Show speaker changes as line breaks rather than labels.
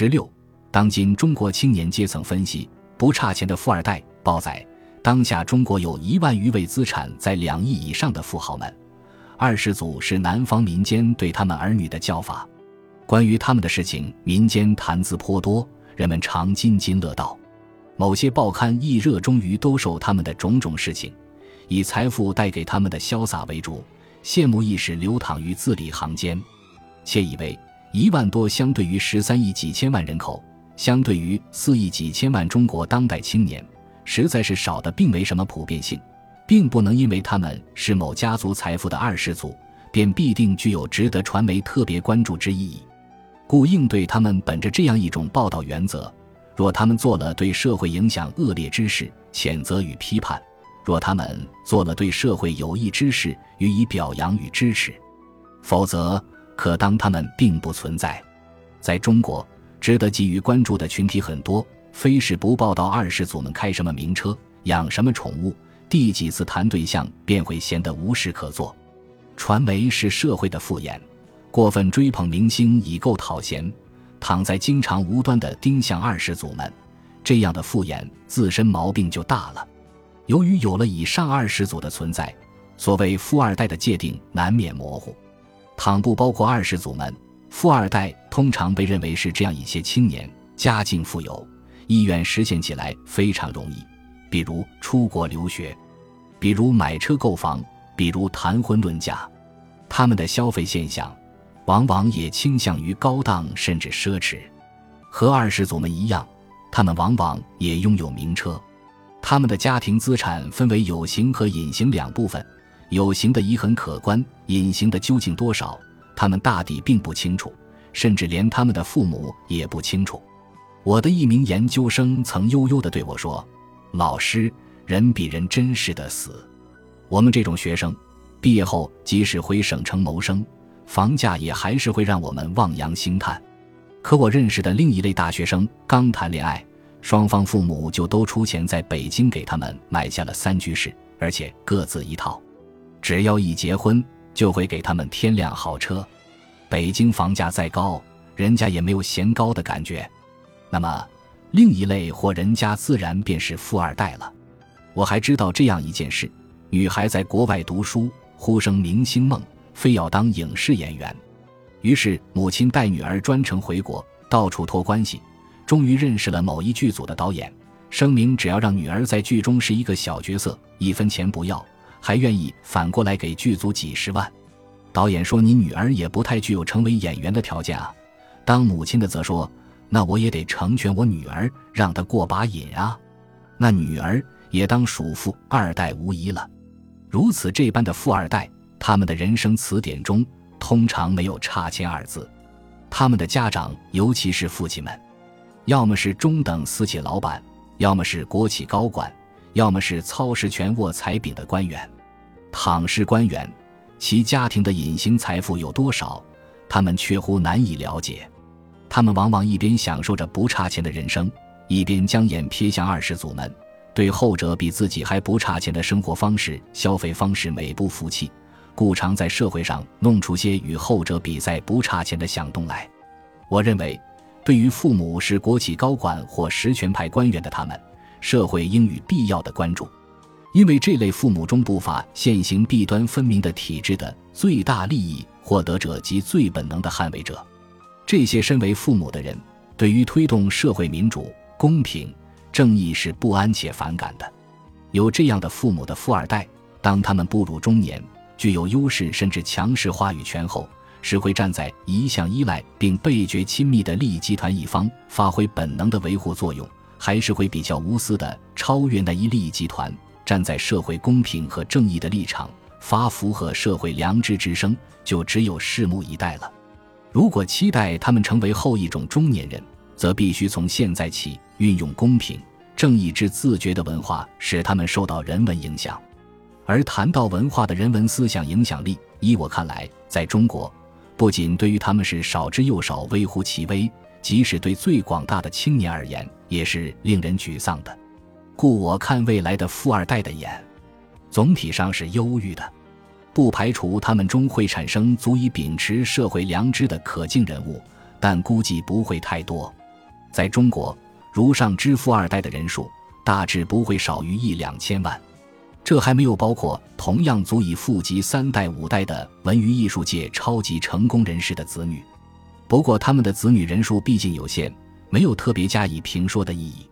十六，当今中国青年阶层分析不差钱的富二代。报载，当下中国有一万余位资产在两亿以上的富豪们。二世祖是南方民间对他们儿女的叫法。关于他们的事情，民间谈资颇多，人们常津津乐道。某些报刊亦热衷于兜售他们的种种事情，以财富带给他们的潇洒为主，羡慕意识流淌于字里行间。且以为一万多相对于十三亿几千万人口，相对于四亿几千万中国当代青年，实在是少的，并没什么普遍性，并不能因为他们是某家族财富的二世祖，便必定具有值得传媒特别关注之意义。故应对他们，本着这样一种报道原则：若他们做了对社会影响恶劣之事，谴责与批判；若他们做了对社会有益之事，予以表扬与支持。否则，可当他们并不存在。在中国，值得给予关注的群体很多，非是不报道二世祖们开什么名车、养什么宠物，第几次谈对象便会闲得无事可做。传媒是社会的副眼，过分追捧明星已够讨嫌，躺在经常无端的盯向二世祖们，这样的副眼自身毛病就大了。由于有了以上二世祖的存在，所谓富二代的界定难免模糊。倘不包括二世祖们，富二代通常被认为是这样一些青年，家境富有，意愿实现起来非常容易，比如出国留学，比如买车购房，比如谈婚论嫁。他们的消费现象，往往也倾向于高档甚至奢侈。和二世祖们一样，他们往往也拥有名车。他们的家庭资产分为有形和隐形两部分。有形的已很可观，隐形的究竟多少，他们大抵并不清楚，甚至连他们的父母也不清楚。我的一名研究生曾悠悠地对我说：“老师，人比人真是的死。我们这种学生，毕业后即使回省城谋生，房价也还是会让我们望洋兴叹。可我认识的另一类大学生，刚谈恋爱，双方父母就都出钱在北京给他们买下了三居室，而且各自一套。”只要一结婚，就会给他们添辆好车。北京房价再高，人家也没有嫌高的感觉。那么，另一类或人家自然便是富二代了。我还知道这样一件事：女孩在国外读书，呼声明星梦，非要当影视演员。于是母亲带女儿专程回国，到处托关系，终于认识了某一剧组的导演，声明只要让女儿在剧中是一个小角色，一分钱不要。还愿意反过来给剧组几十万，导演说：“你女儿也不太具有成为演员的条件啊。”当母亲的则说：“那我也得成全我女儿，让她过把瘾啊。”那女儿也当属富二代无疑了。如此这般的富二代，他们的人生词典中通常没有差钱二字。他们的家长，尤其是父亲们，要么是中等私企老板，要么是国企高管。要么是操实权握财柄的官员，倘是官员，其家庭的隐形财富有多少，他们却乎难以了解。他们往往一边享受着不差钱的人生，一边将眼瞥向二世祖们，对后者比自己还不差钱的生活方式、消费方式美不服气，故常在社会上弄出些与后者比赛不差钱的响动来。我认为，对于父母是国企高管或实权派官员的他们。社会应予必要的关注，因为这类父母中不乏现行弊端分明的体制的最大利益获得者及最本能的捍卫者。这些身为父母的人，对于推动社会民主、公平、正义是不安且反感的。有这样的父母的富二代，当他们步入中年，具有优势甚至强势话语权后，是会站在一向依赖并倍觉亲密的利益集团一方，发挥本能的维护作用。还是会比较无私的超越那一利益集团，站在社会公平和正义的立场，发符合社会良知之声，就只有拭目以待了。如果期待他们成为后一种中年人，则必须从现在起运用公平正义之自觉的文化，使他们受到人文影响。而谈到文化的人文思想影响力，依我看来，在中国，不仅对于他们是少之又少，微乎其微。即使对最广大的青年而言也是令人沮丧的。故我看未来的富二代的眼总体上是忧郁的。不排除他们中会产生足以秉持社会良知的可敬人物但估计不会太多。在中国如上之富二代的人数大致不会少于一两千万这还没有包括同样足以富及三代五代的文娱艺术界超级成功人士的子女。不过他们的子女人数毕竟有限没有特别加以评说的意义。